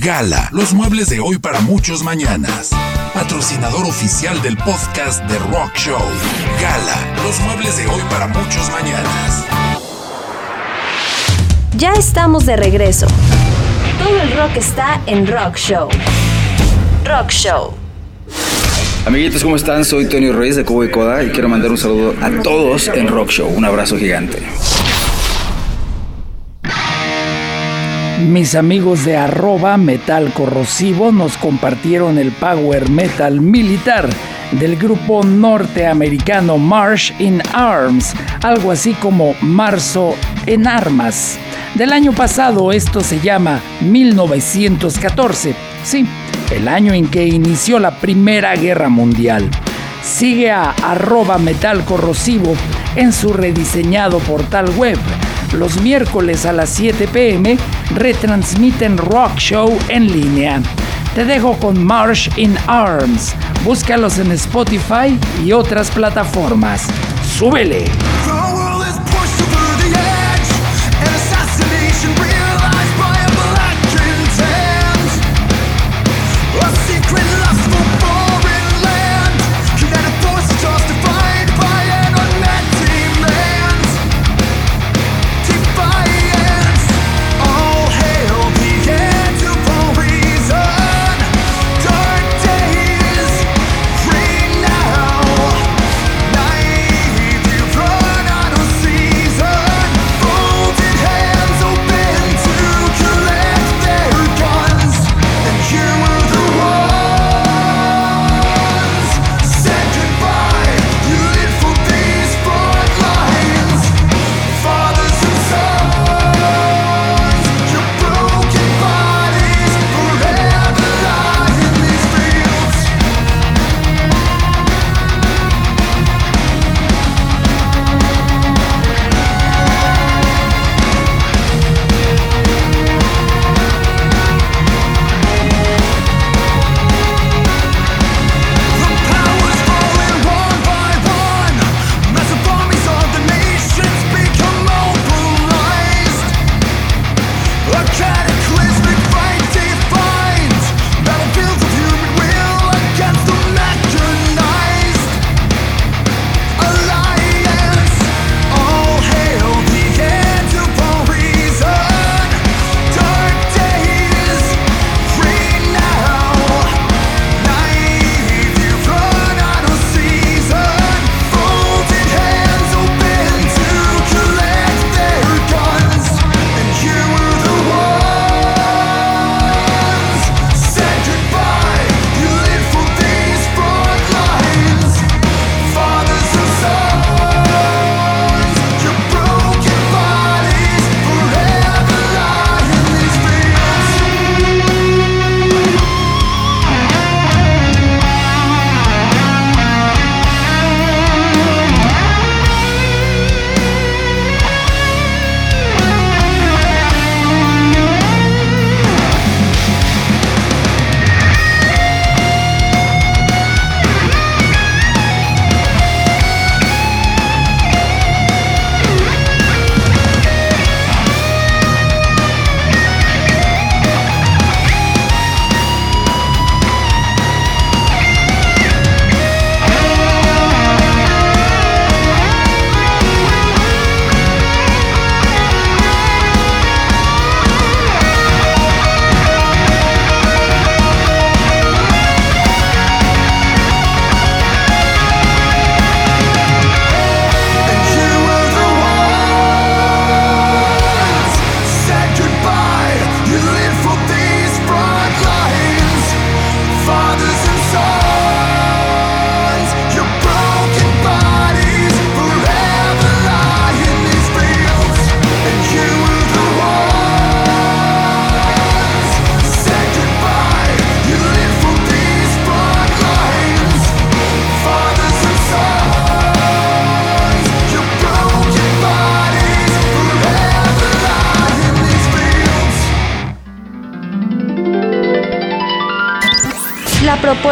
Gala, los muebles de hoy para muchos mañanas. Patrocinador oficial del podcast de Rock Show. Gala, los muebles de hoy para muchos mañanas. Ya estamos de regreso. Todo el rock está en Rock Show. Rock Show. Amiguitos, ¿cómo están? Soy Tony Ruiz de Cubo y Coda y quiero mandar un saludo a todos en Rock Show. Un abrazo gigante. Mis amigos de arroba metal corrosivo nos compartieron el power metal militar del grupo norteamericano Marsh in Arms, algo así como Marzo en Armas. Del año pasado esto se llama 1914, sí, el año en que inició la Primera Guerra Mundial. Sigue a arroba metal corrosivo en su rediseñado portal web los miércoles a las 7 pm retransmiten Rock Show en línea. Te dejo con Marsh in Arms. Búscalos en Spotify y otras plataformas. ¡Súbele!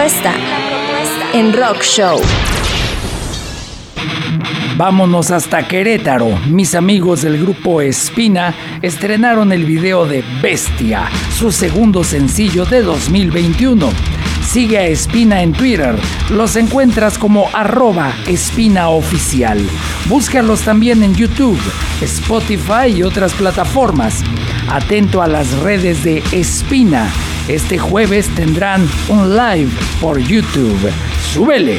Propuesta en Rock Show. Vámonos hasta Querétaro. Mis amigos del grupo Espina estrenaron el video de Bestia, su segundo sencillo de 2021. Sigue a Espina en Twitter. Los encuentras como arroba Espina Oficial. Búscalos también en YouTube, Spotify y otras plataformas. Atento a las redes de Espina. Este jueves tendrán un live por YouTube. ¡Súbele!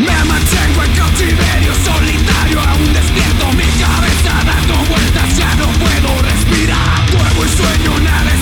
Me mantengo en cautiverio solitario, aún despierto mi cabeza dando vueltas, ya no puedo respirar. Duermo y sueño, nada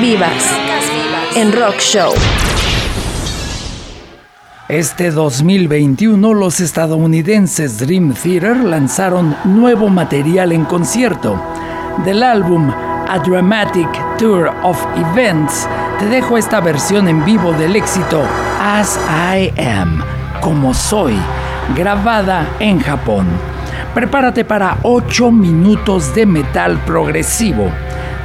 Vivas en Rock Show. Este 2021 los estadounidenses Dream Theater lanzaron nuevo material en concierto. Del álbum A Dramatic Tour of Events, te dejo esta versión en vivo del éxito As I Am, como soy, grabada en Japón. Prepárate para 8 minutos de metal progresivo.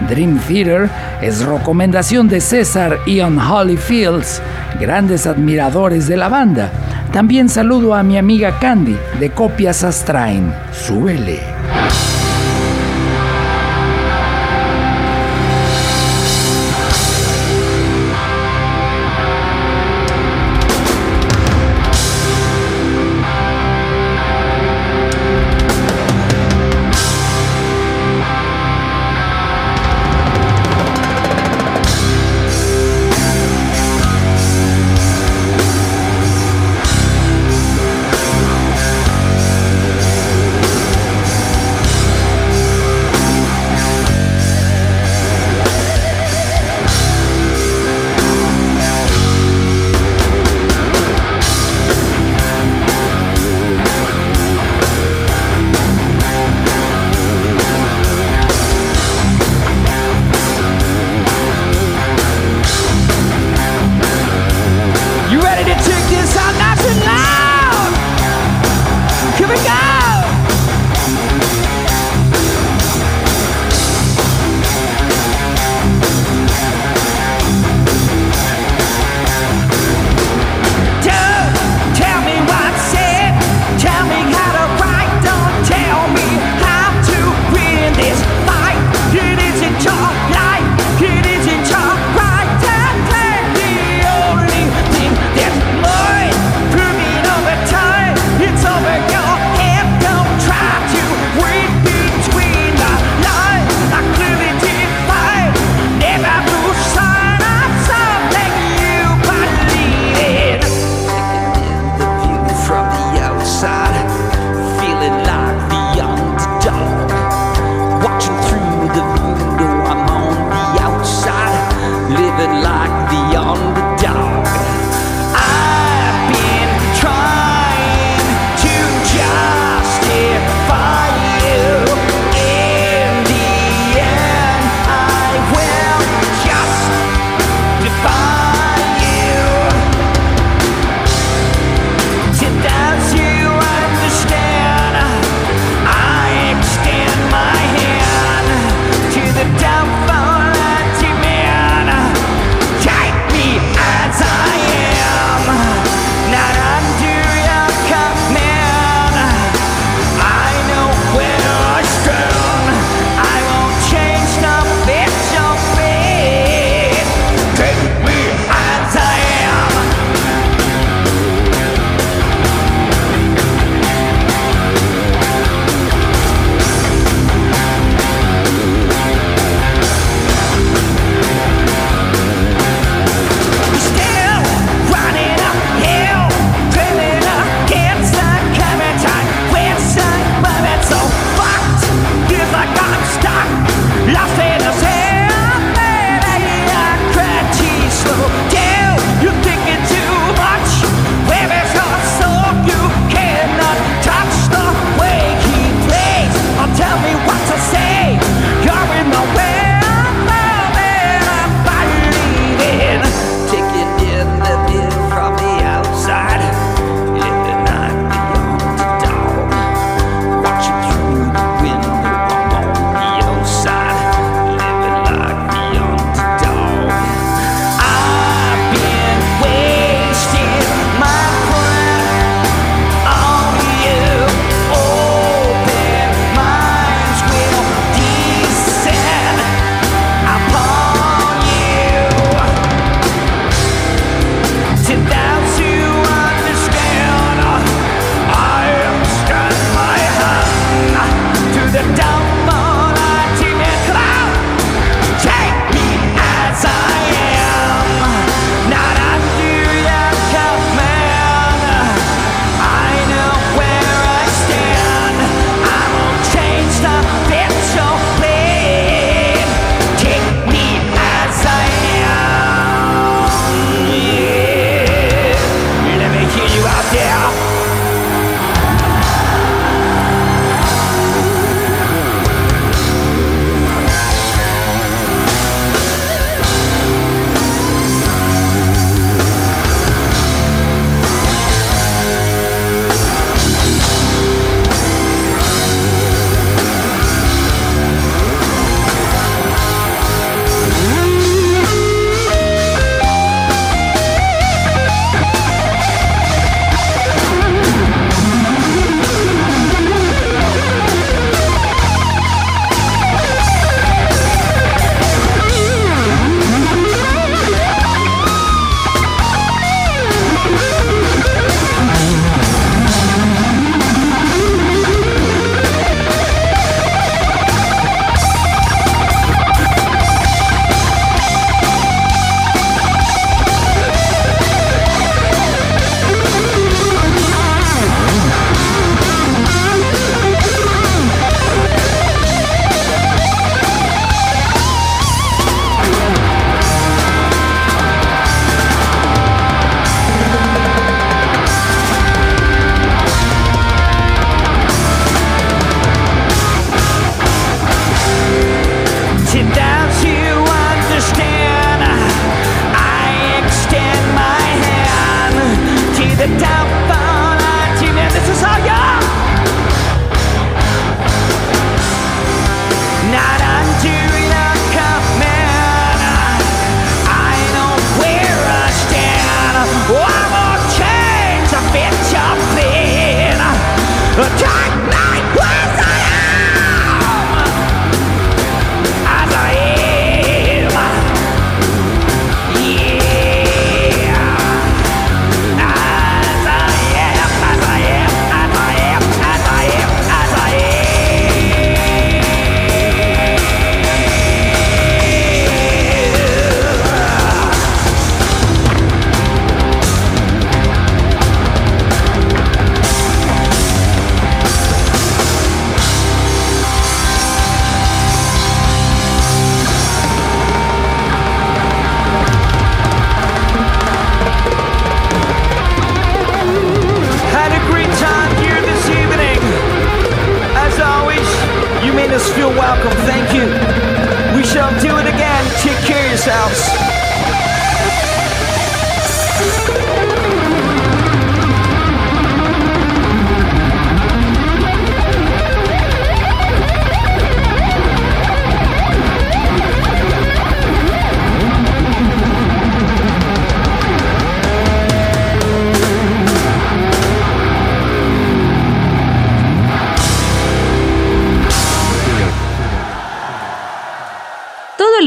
Dream Theater es recomendación de César Ian Fields, grandes admiradores de la banda. También saludo a mi amiga Candy de Copias Astrain. Súbele.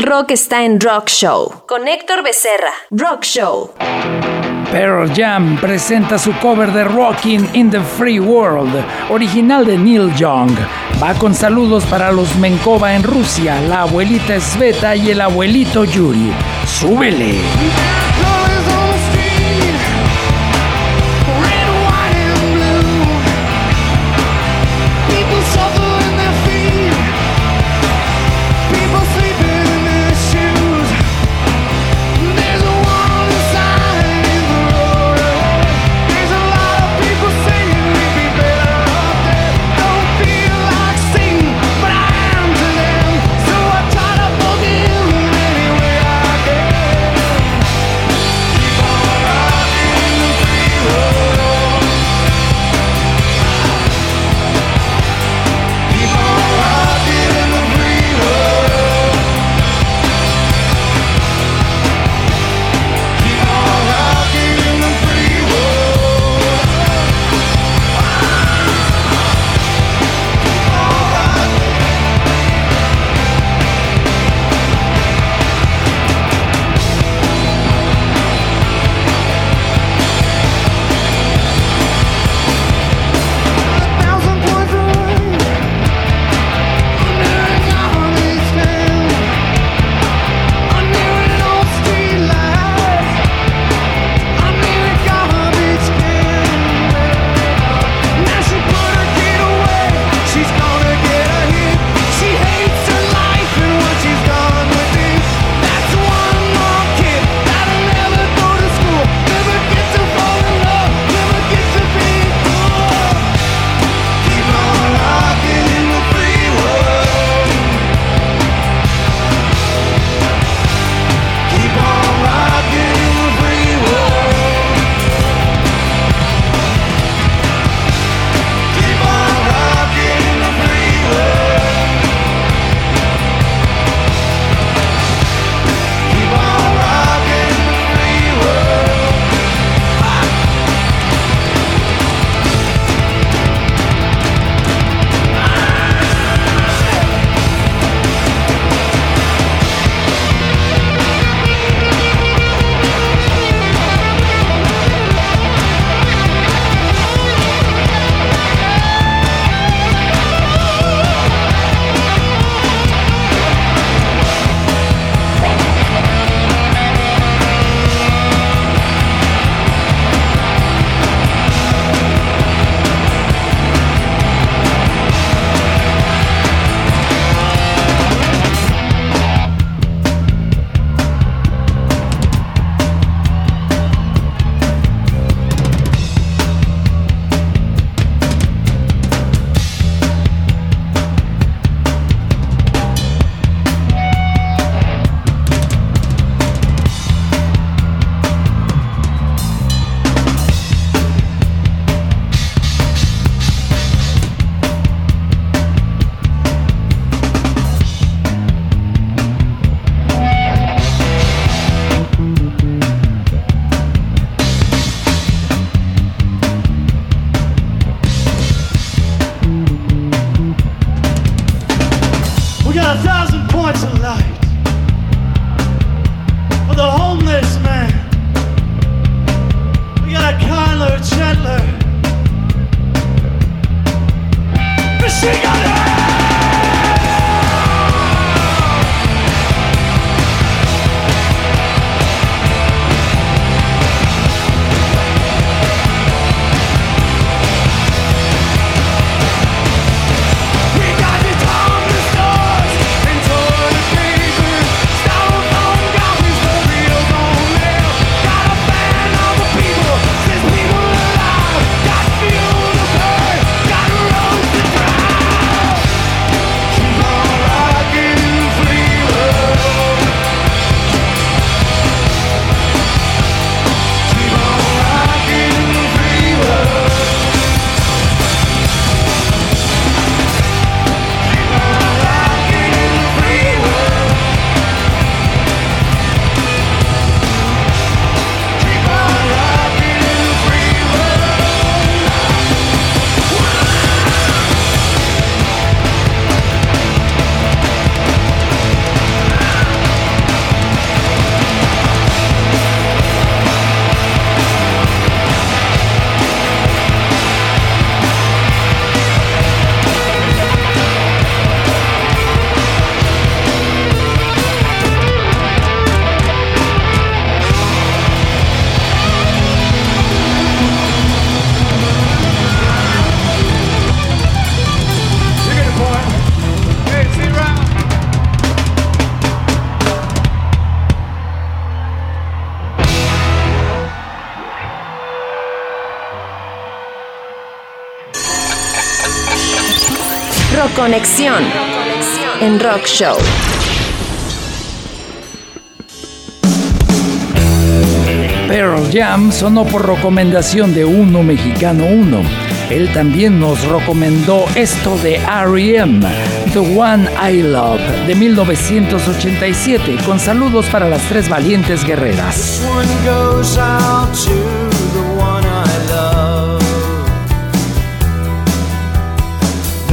Rock está en Rock Show. Con Héctor Becerra. Rock Show. Pearl Jam presenta su cover de Rocking in the Free World, original de Neil Young. Va con saludos para los Menkova en Rusia, la abuelita Sveta y el abuelito Yuri. ¡Súbele! Conexión en Rock Show. Pearl Jam sonó por recomendación de Uno Mexicano Uno. Él también nos recomendó esto de R.E.M., The One I Love, de 1987, con saludos para las tres valientes guerreras. This one goes out to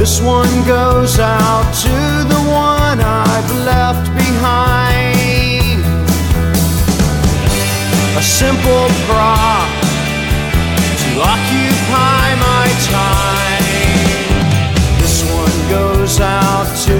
This one goes out to the one I've left behind. A simple prop to occupy my time. This one goes out to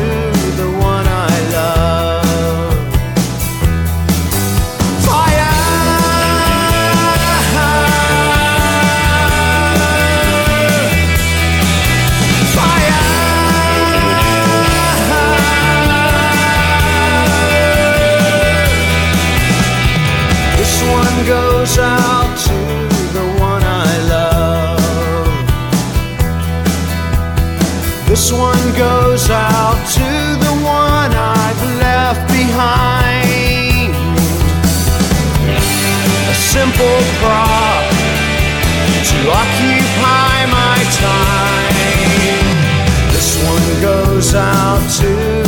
simple prop to occupy my time. This one goes out to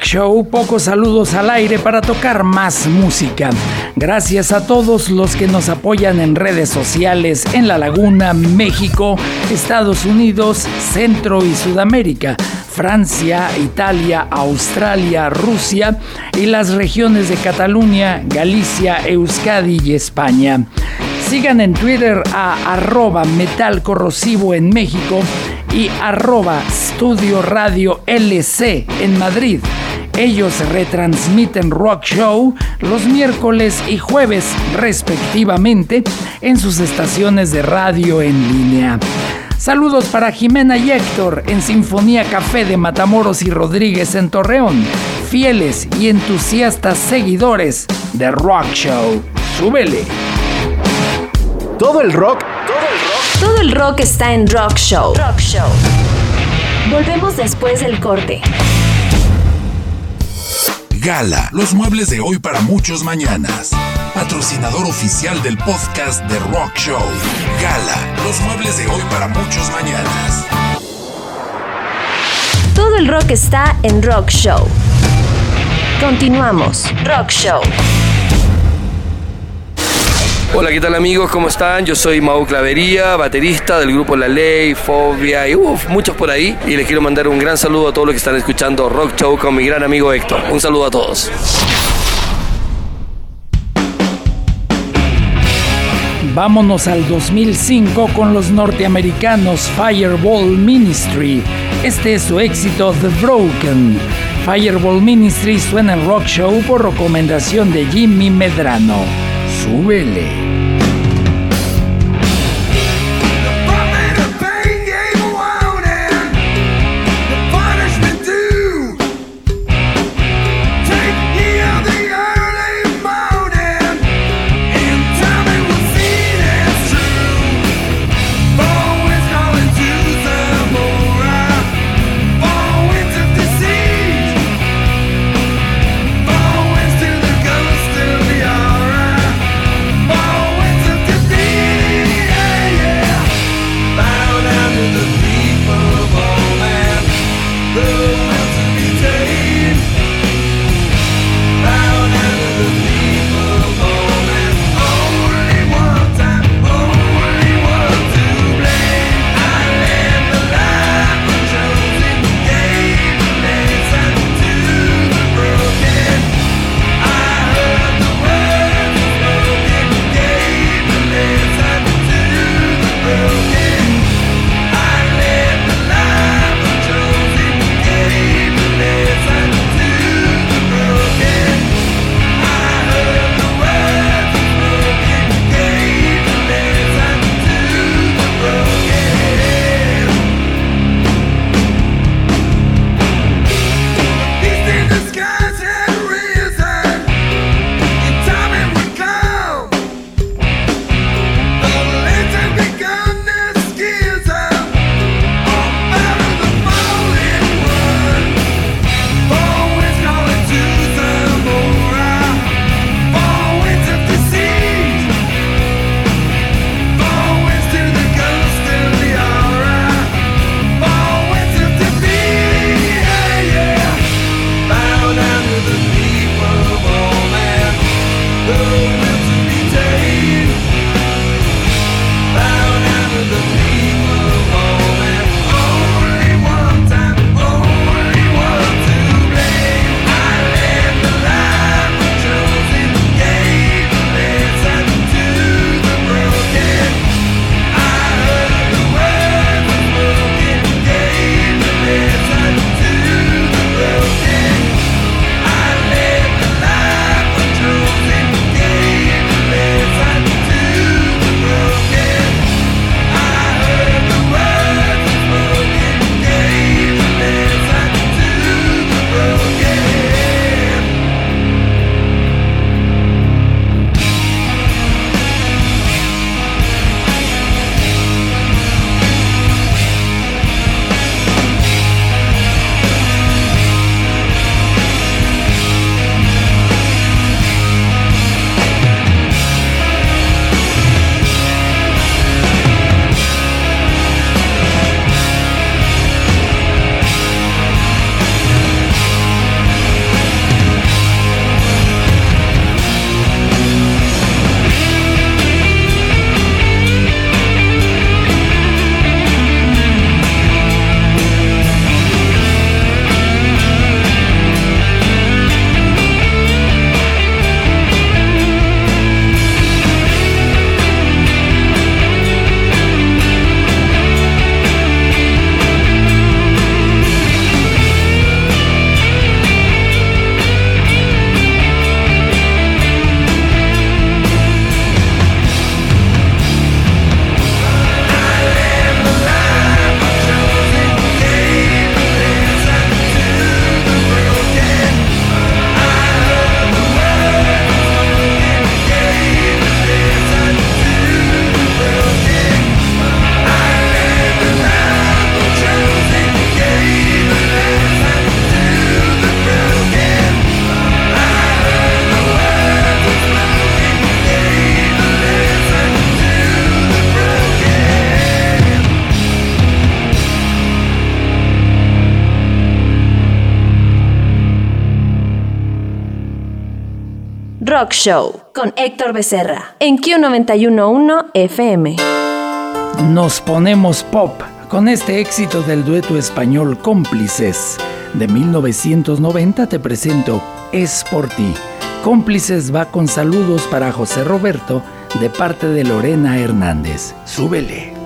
Show, pocos saludos al aire para tocar más música. Gracias a todos los que nos apoyan en redes sociales en La Laguna, México, Estados Unidos, Centro y Sudamérica, Francia, Italia, Australia, Rusia y las regiones de Cataluña, Galicia, Euskadi y España. Sigan en Twitter a arroba metal en México y arroba Studio Radio LC en Madrid. Ellos retransmiten Rock Show los miércoles y jueves respectivamente en sus estaciones de radio en línea. Saludos para Jimena y Héctor en Sinfonía Café de Matamoros y Rodríguez en Torreón, fieles y entusiastas seguidores de Rock Show. ¡Súbele! Todo el rock, Todo el rock está en Rock Show. Rock Show. Volvemos después del corte. Gala, los muebles de hoy para muchos mañanas. Patrocinador oficial del podcast de Rock Show. Gala, los muebles de hoy para muchos mañanas. Todo el rock está en Rock Show. Continuamos. Rock Show. Hola, ¿qué tal amigos? ¿Cómo están? Yo soy Mau Clavería, baterista del grupo La Ley, Fobia y uff, muchos por ahí. Y les quiero mandar un gran saludo a todos los que están escuchando Rock Show con mi gran amigo Héctor. Un saludo a todos. Vámonos al 2005 con los norteamericanos Fireball Ministry. Este es su éxito The Broken. Fireball Ministry suena en Rock Show por recomendación de Jimmy Medrano. 熟味蕾。Con Héctor Becerra en Q911 FM. Nos ponemos pop con este éxito del dueto español Cómplices. De 1990 te presento Es por ti. Cómplices va con saludos para José Roberto de parte de Lorena Hernández. Súbele.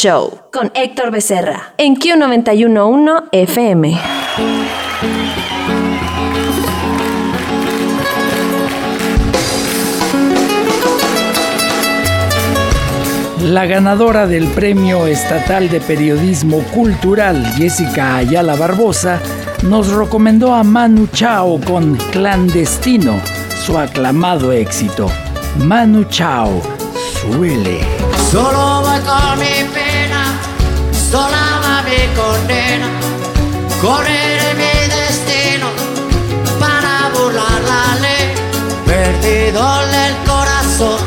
Show con Héctor Becerra en Q911 FM. La ganadora del Premio Estatal de Periodismo Cultural, Jessica Ayala Barbosa, nos recomendó a Manu Chao con Clandestino, su aclamado éxito. Manu Chao, suele. Solo voy con mi sola va mi condena, correré mi destino para burlar la ley, perdido el corazón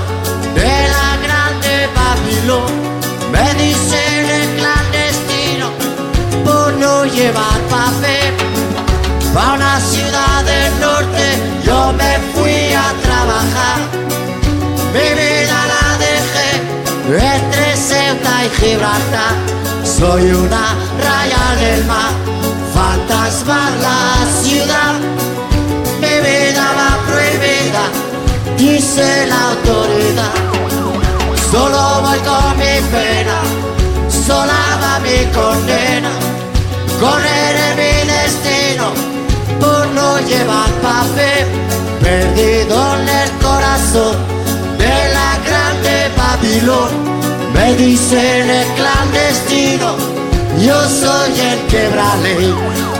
de la grande Babilón, me dicen el clandestino por no llevar papel, pa' una ciudad del norte. Yo me fui a trabajar, mi vida la dejé entre Ceuta y Gibraltar. Soy una raya del mar, fantasma la ciudad. Mi vida va prohibida, dice la autoridad. Solo voy con mi pena, sola va mi condena. Correré mi destino por no llevar papel, perdido en el corazón de la grande Babilón. Me dicen el clandestino, yo soy el quebrale,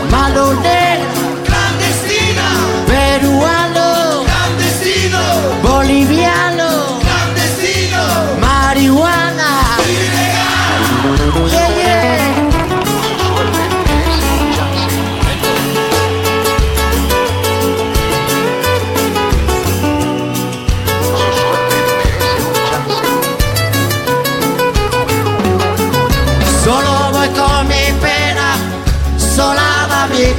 malonero, clandestina, peruano, clandestino, boliviano, clandestino, marihuana, ilegal, yeah, yeah.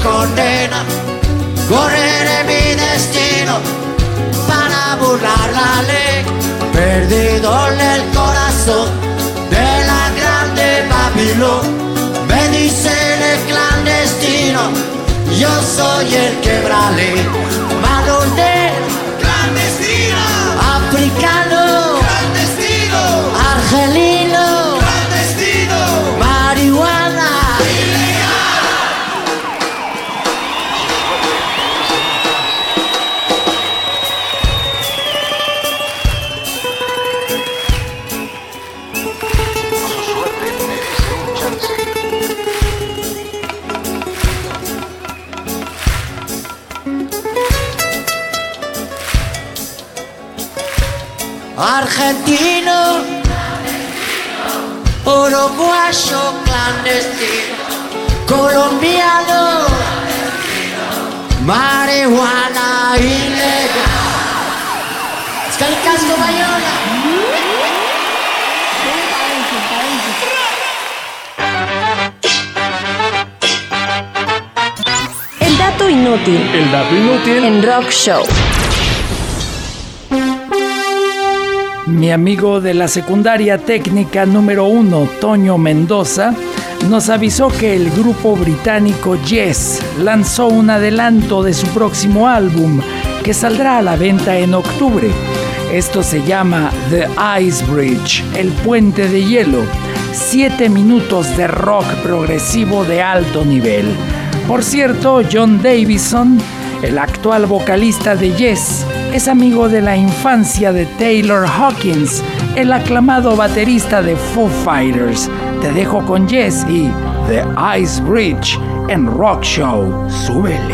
Condena. Correré mi destino para burlar la ley. Perdido en el corazón de la grande Babilón. Me dicen el clandestino, yo soy el quebrale. Malonero, clandestino. Africano, clandestino. Argelino, marihuana ilegal. Es que el casco Bayona. El dato inútil El dato inútil. en Rock Show. Mi amigo de la secundaria técnica número 1, Toño Mendoza, nos avisó que el grupo británico Yes lanzó un adelanto de su próximo álbum que saldrá a la venta en octubre. Esto se llama The Ice Bridge, el puente de hielo. Siete minutos de rock progresivo de alto nivel. Por cierto, John Davison, el actual vocalista de Yes, es amigo de la infancia de Taylor Hawkins, el aclamado baterista de Foo Fighters. Te dejo con Yes y The Ice Bridge en Rock Show. Súbele.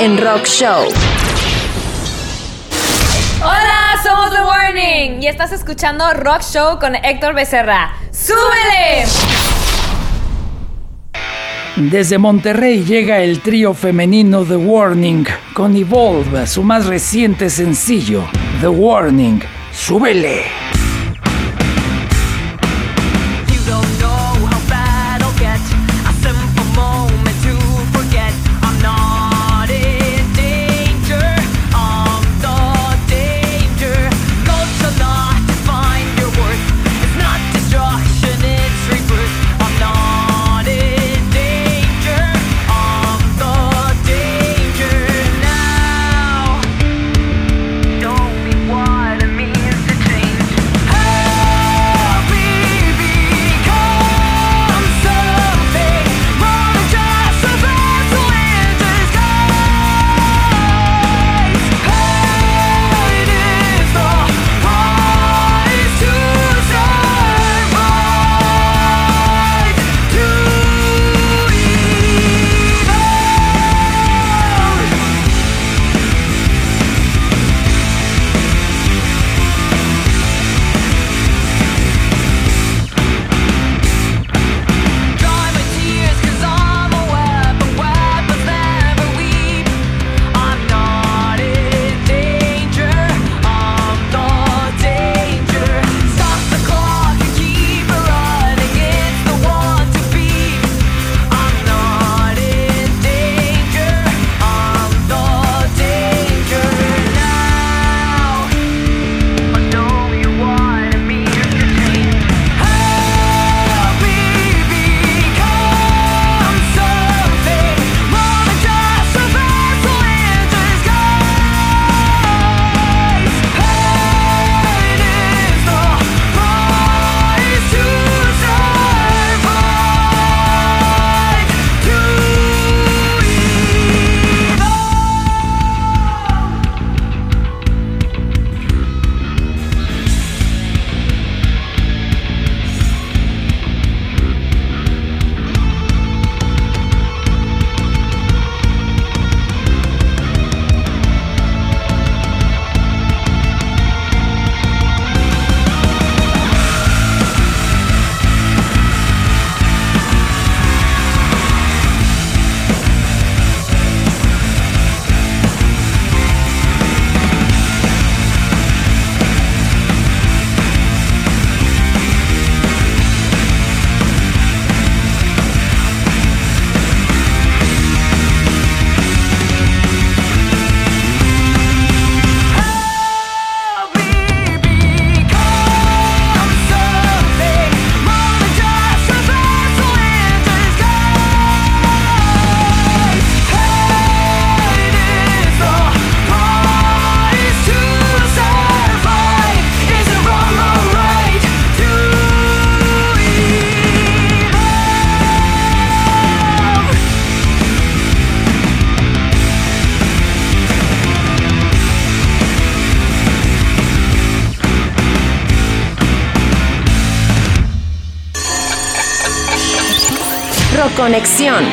en Rock Show. Hola, somos The Warning y estás escuchando Rock Show con Héctor Becerra. ¡Súbele! Desde Monterrey llega el trío femenino The Warning con Evolve, su más reciente sencillo, The Warning. ¡Súbele! Conexión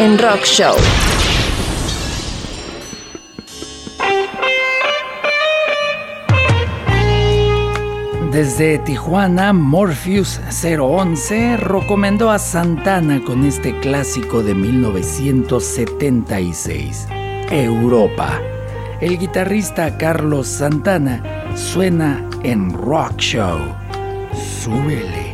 en Rock Show. Desde Tijuana, Morpheus 011 recomendó a Santana con este clásico de 1976, Europa. El guitarrista Carlos Santana suena en Rock Show. Súbele.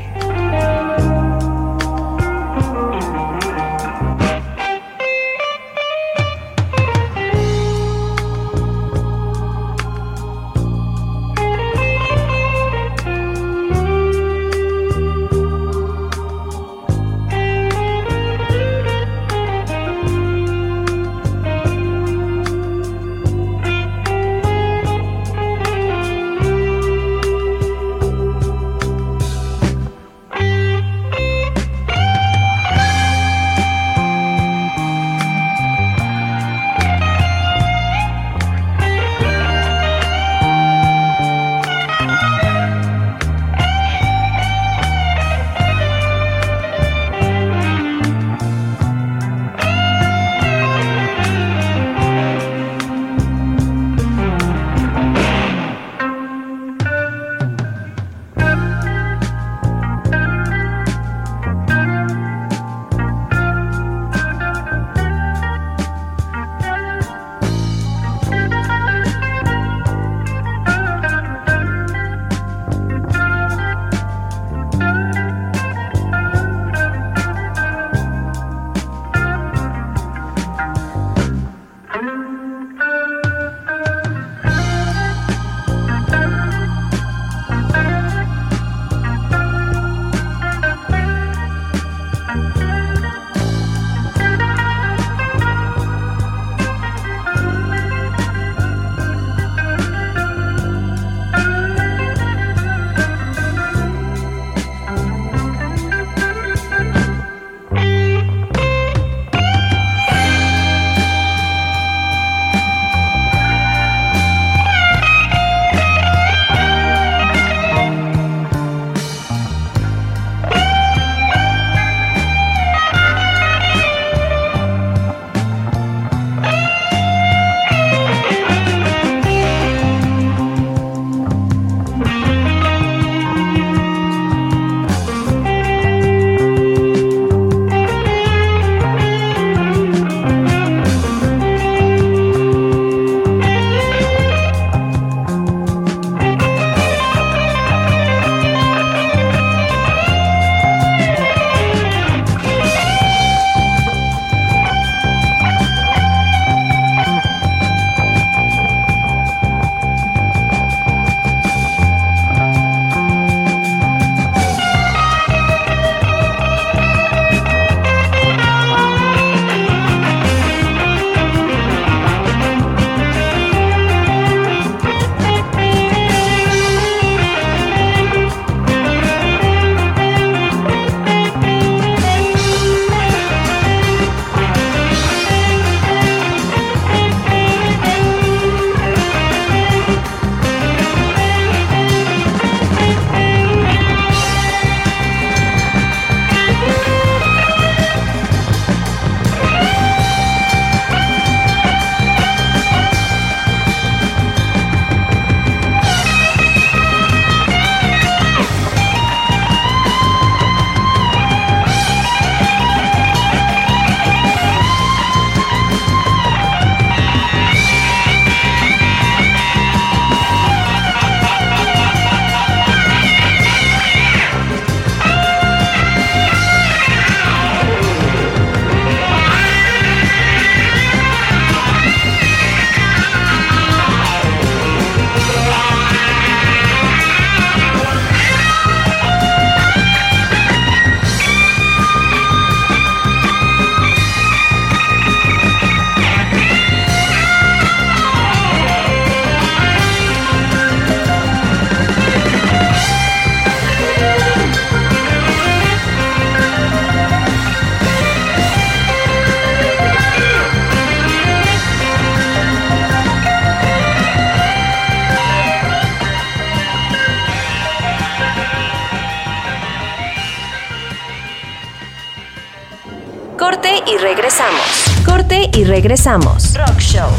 Y regresamos. Rock Show.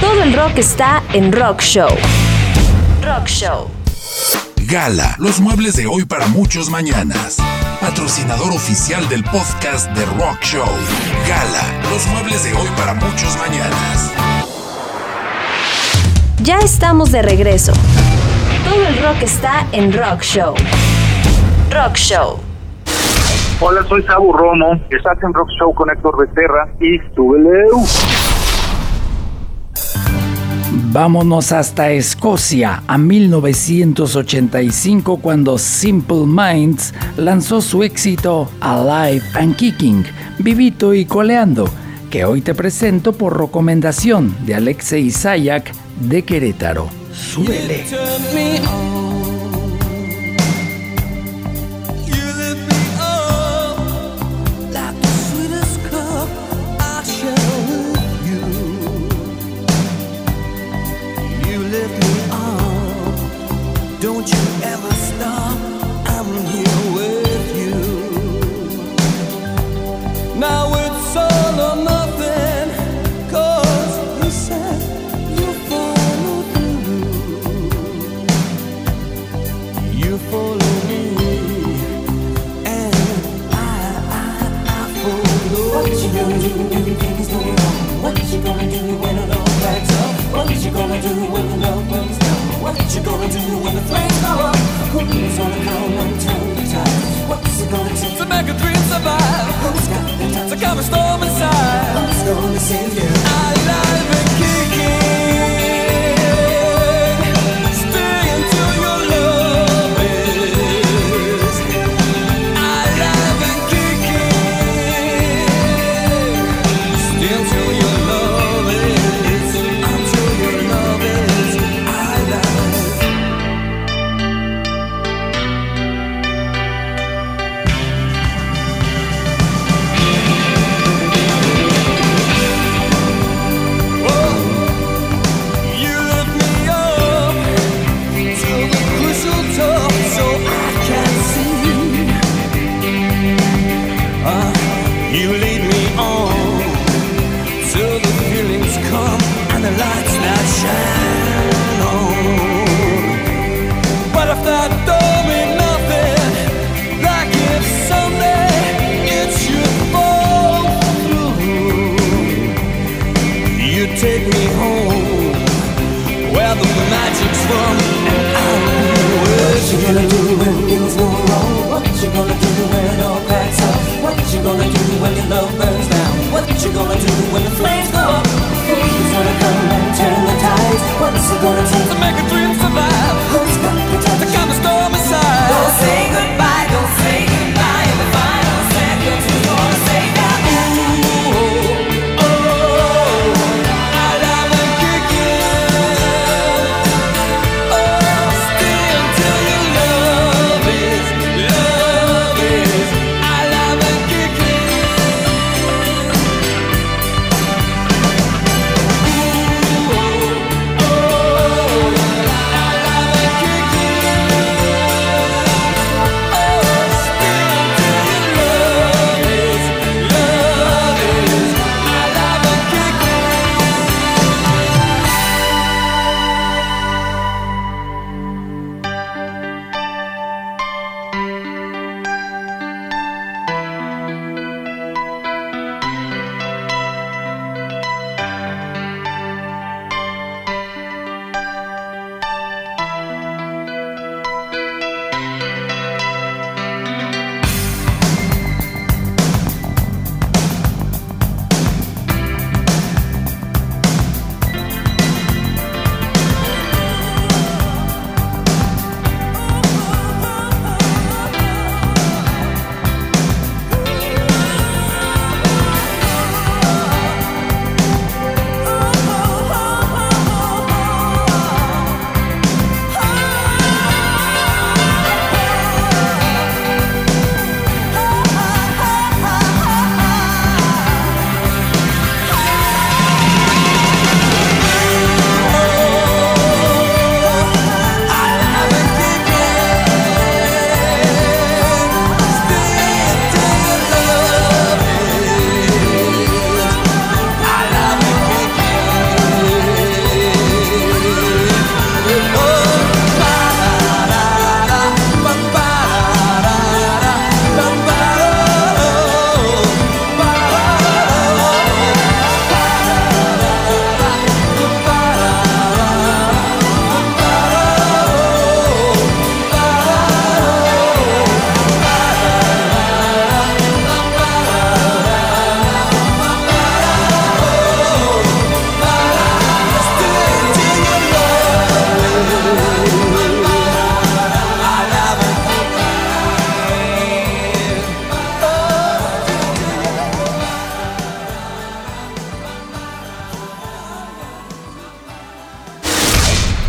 Todo el rock está en Rock Show. Rock Show. Gala, los muebles de hoy para muchos mañanas. Patrocinador oficial del podcast de Rock Show. Gala, los muebles de hoy para muchos mañanas. Ya estamos de regreso. Todo el rock está en Rock Show. Rock Show. Hola, soy Sabu Romo. Estás en Rock Show con Héctor Becerra y súbele. Vámonos hasta Escocia a 1985 cuando Simple Minds lanzó su éxito Alive and Kicking, vivito y coleando, que hoy te presento por recomendación de Alexei Sayak de Querétaro. Súbele. You gonna do when the flames go up? Who's gonna come and turn the tide? What's it gonna take to make a dream survive? Who's got the time to calm a storm inside? Who's gonna save you? Alive and you gonna do when the flames go up? Who's gonna come and turn the tides? What's it gonna take to make a dream survive? Who's got the touch to calm the storm inside? Go say goodbye.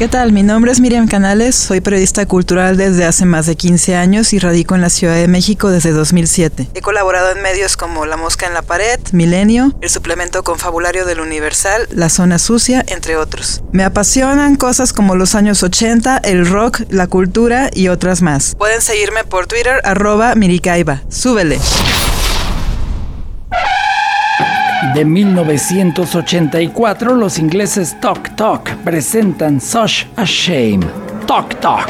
¿Qué tal? Mi nombre es Miriam Canales, soy periodista cultural desde hace más de 15 años y radico en la Ciudad de México desde 2007. He colaborado en medios como La Mosca en la Pared, Milenio, el suplemento confabulario del Universal, La Zona Sucia, entre otros. Me apasionan cosas como los años 80, el rock, la cultura y otras más. Pueden seguirme por Twitter arroba Miricaiba. Súbele. De 1984, los ingleses Tok Tok presentan Such a Shame. Tok Tok.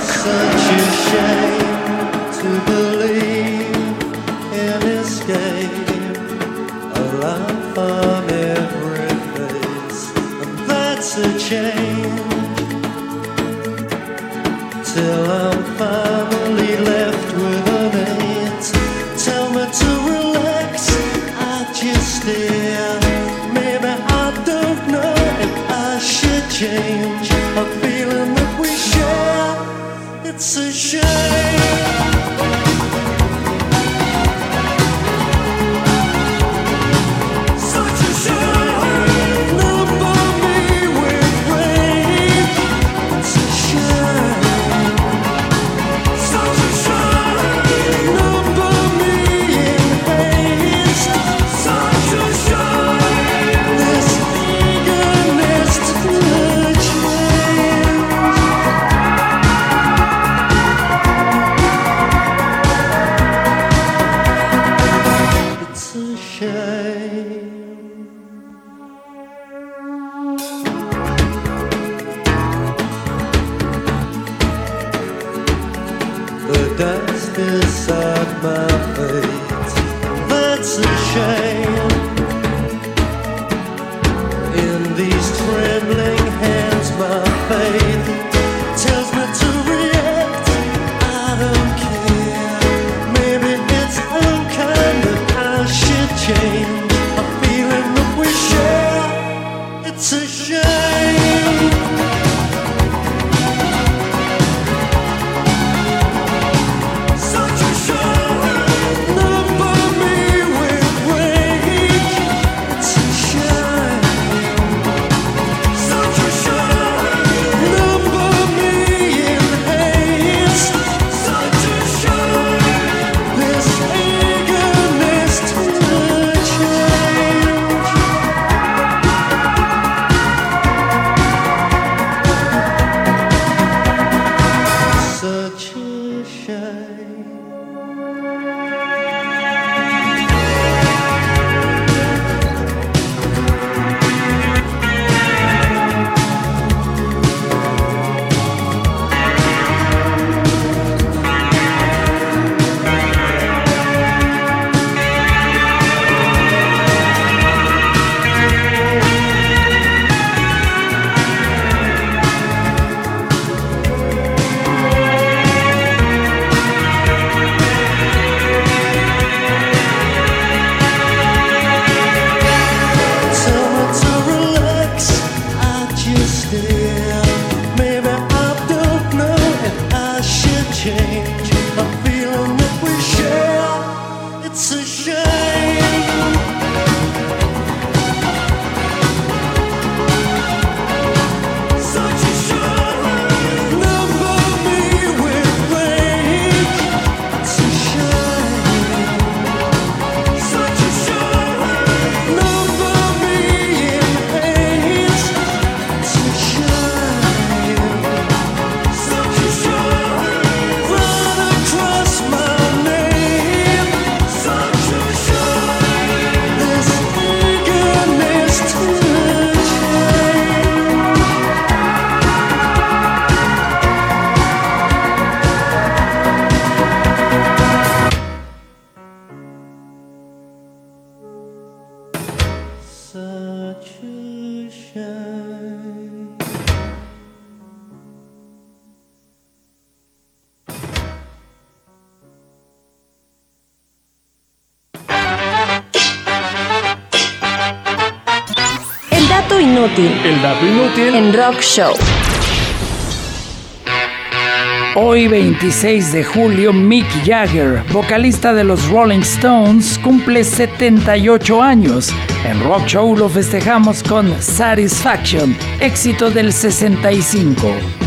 en Rock Show. Hoy 26 de julio, Mick Jagger, vocalista de los Rolling Stones, cumple 78 años. En Rock Show lo festejamos con Satisfaction, éxito del 65.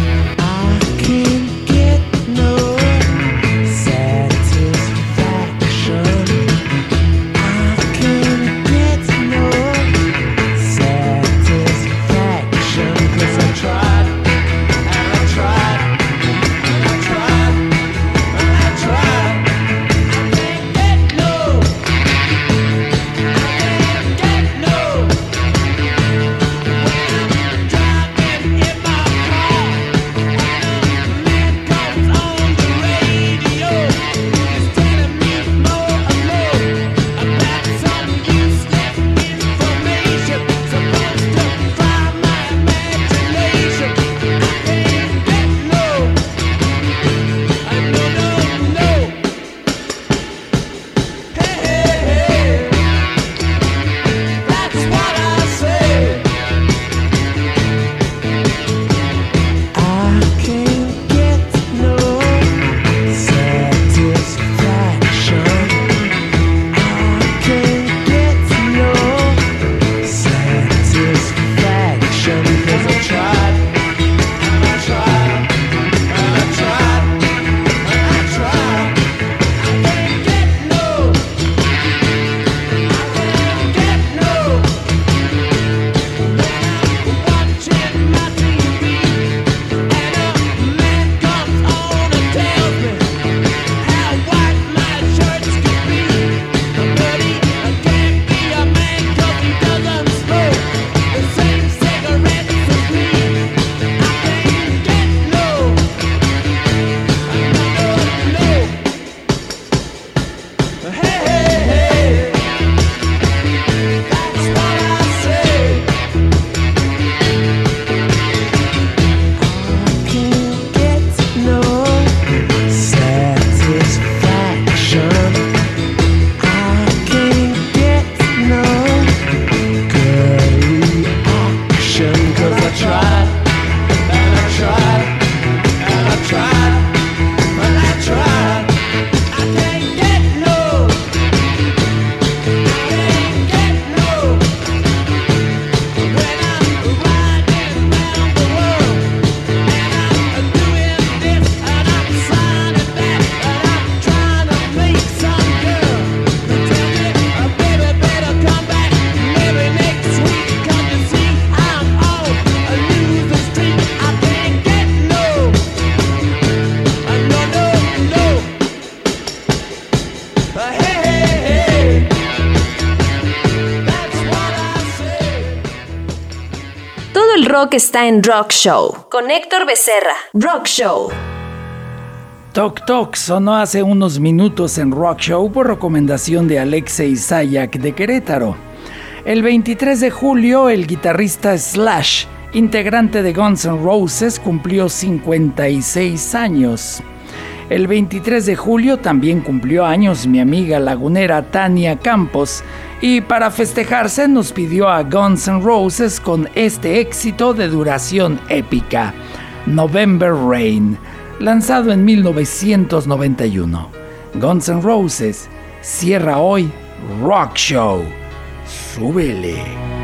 Rock está en Rock Show con Héctor Becerra. Rock Show. Tok Tok sonó hace unos minutos en Rock Show por recomendación de Alexei Sayak de Querétaro. El 23 de julio, el guitarrista Slash, integrante de Guns N' Roses, cumplió 56 años. El 23 de julio también cumplió años mi amiga lagunera Tania Campos y para festejarse nos pidió a Guns N' Roses con este éxito de duración épica, November Rain, lanzado en 1991. Guns N' Roses cierra hoy Rock Show. Súbele.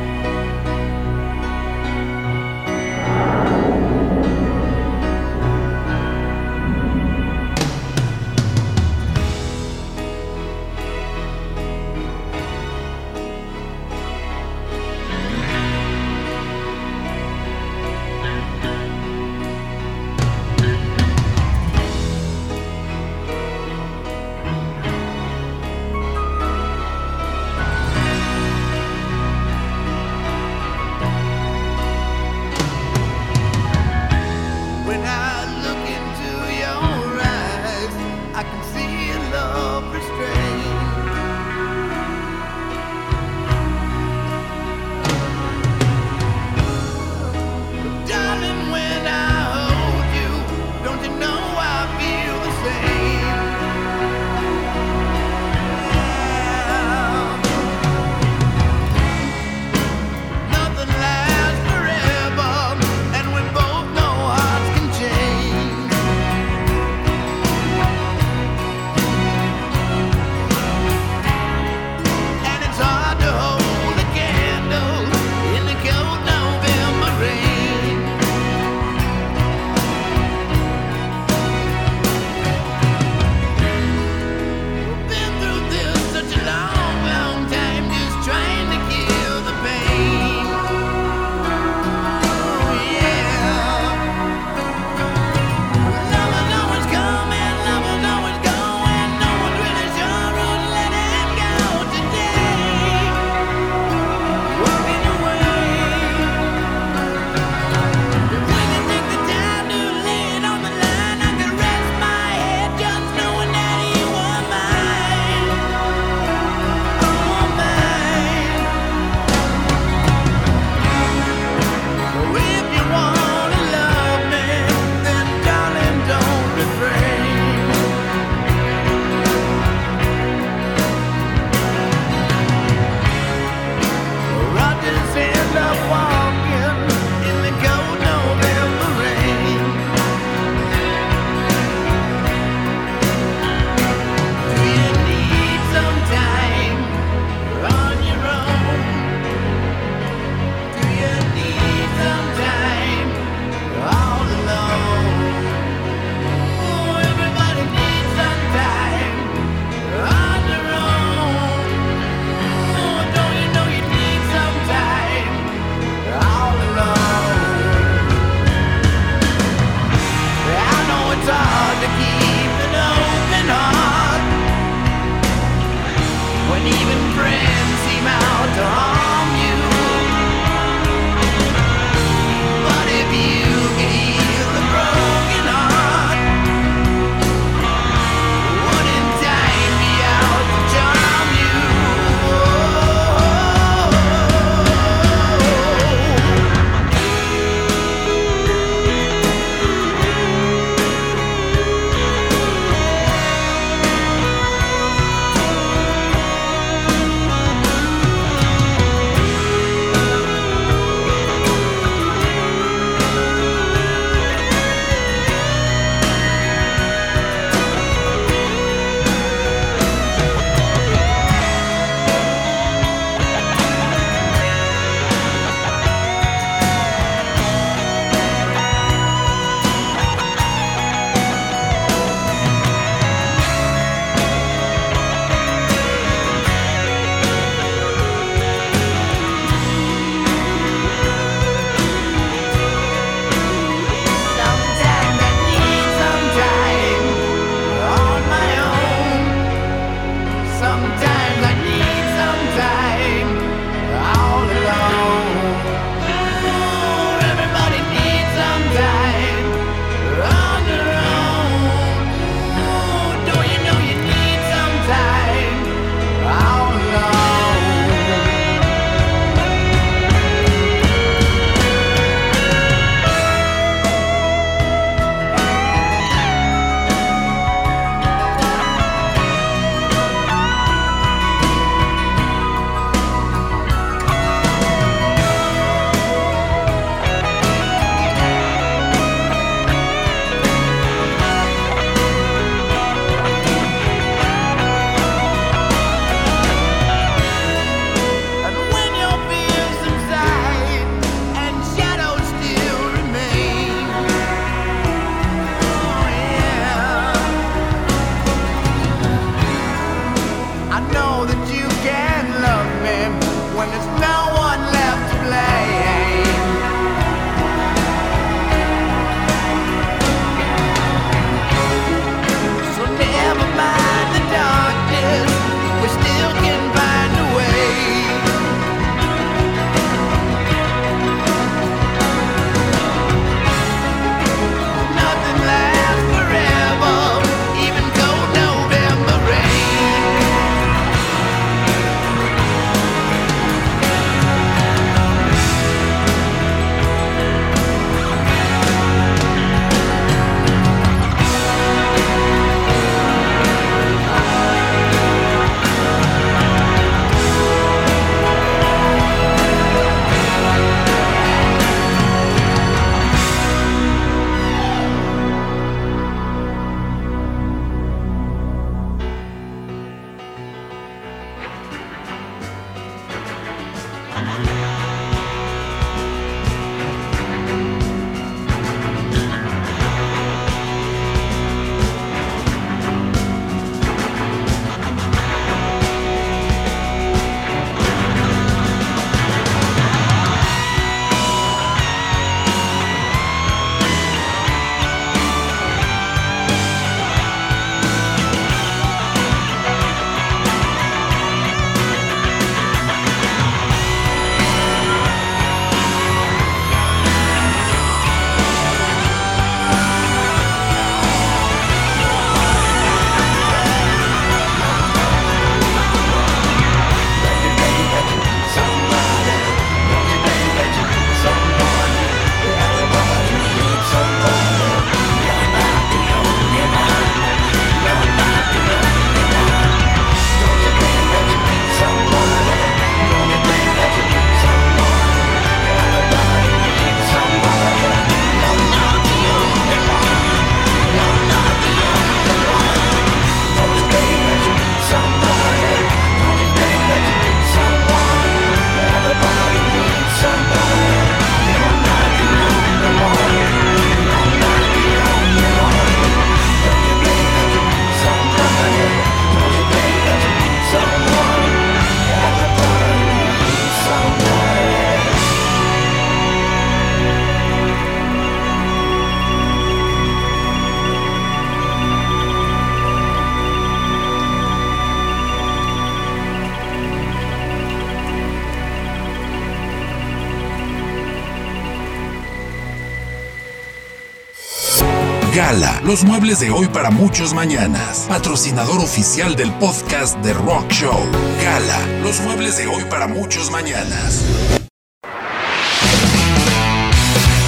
Los muebles de hoy para muchos mañanas. Patrocinador oficial del podcast de Rock Show. Gala, los muebles de hoy para muchos mañanas.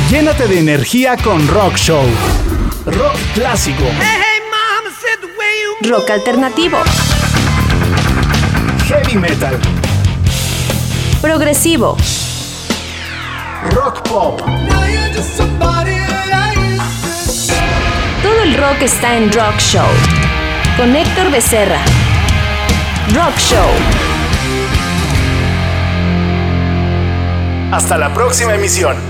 Llénate de energía con Rock Show. Rock clásico. Rock alternativo. Heavy metal. Progresivo. Rock pop. El rock está en Rock Show. Con Héctor Becerra. Rock Show. Hasta la próxima emisión.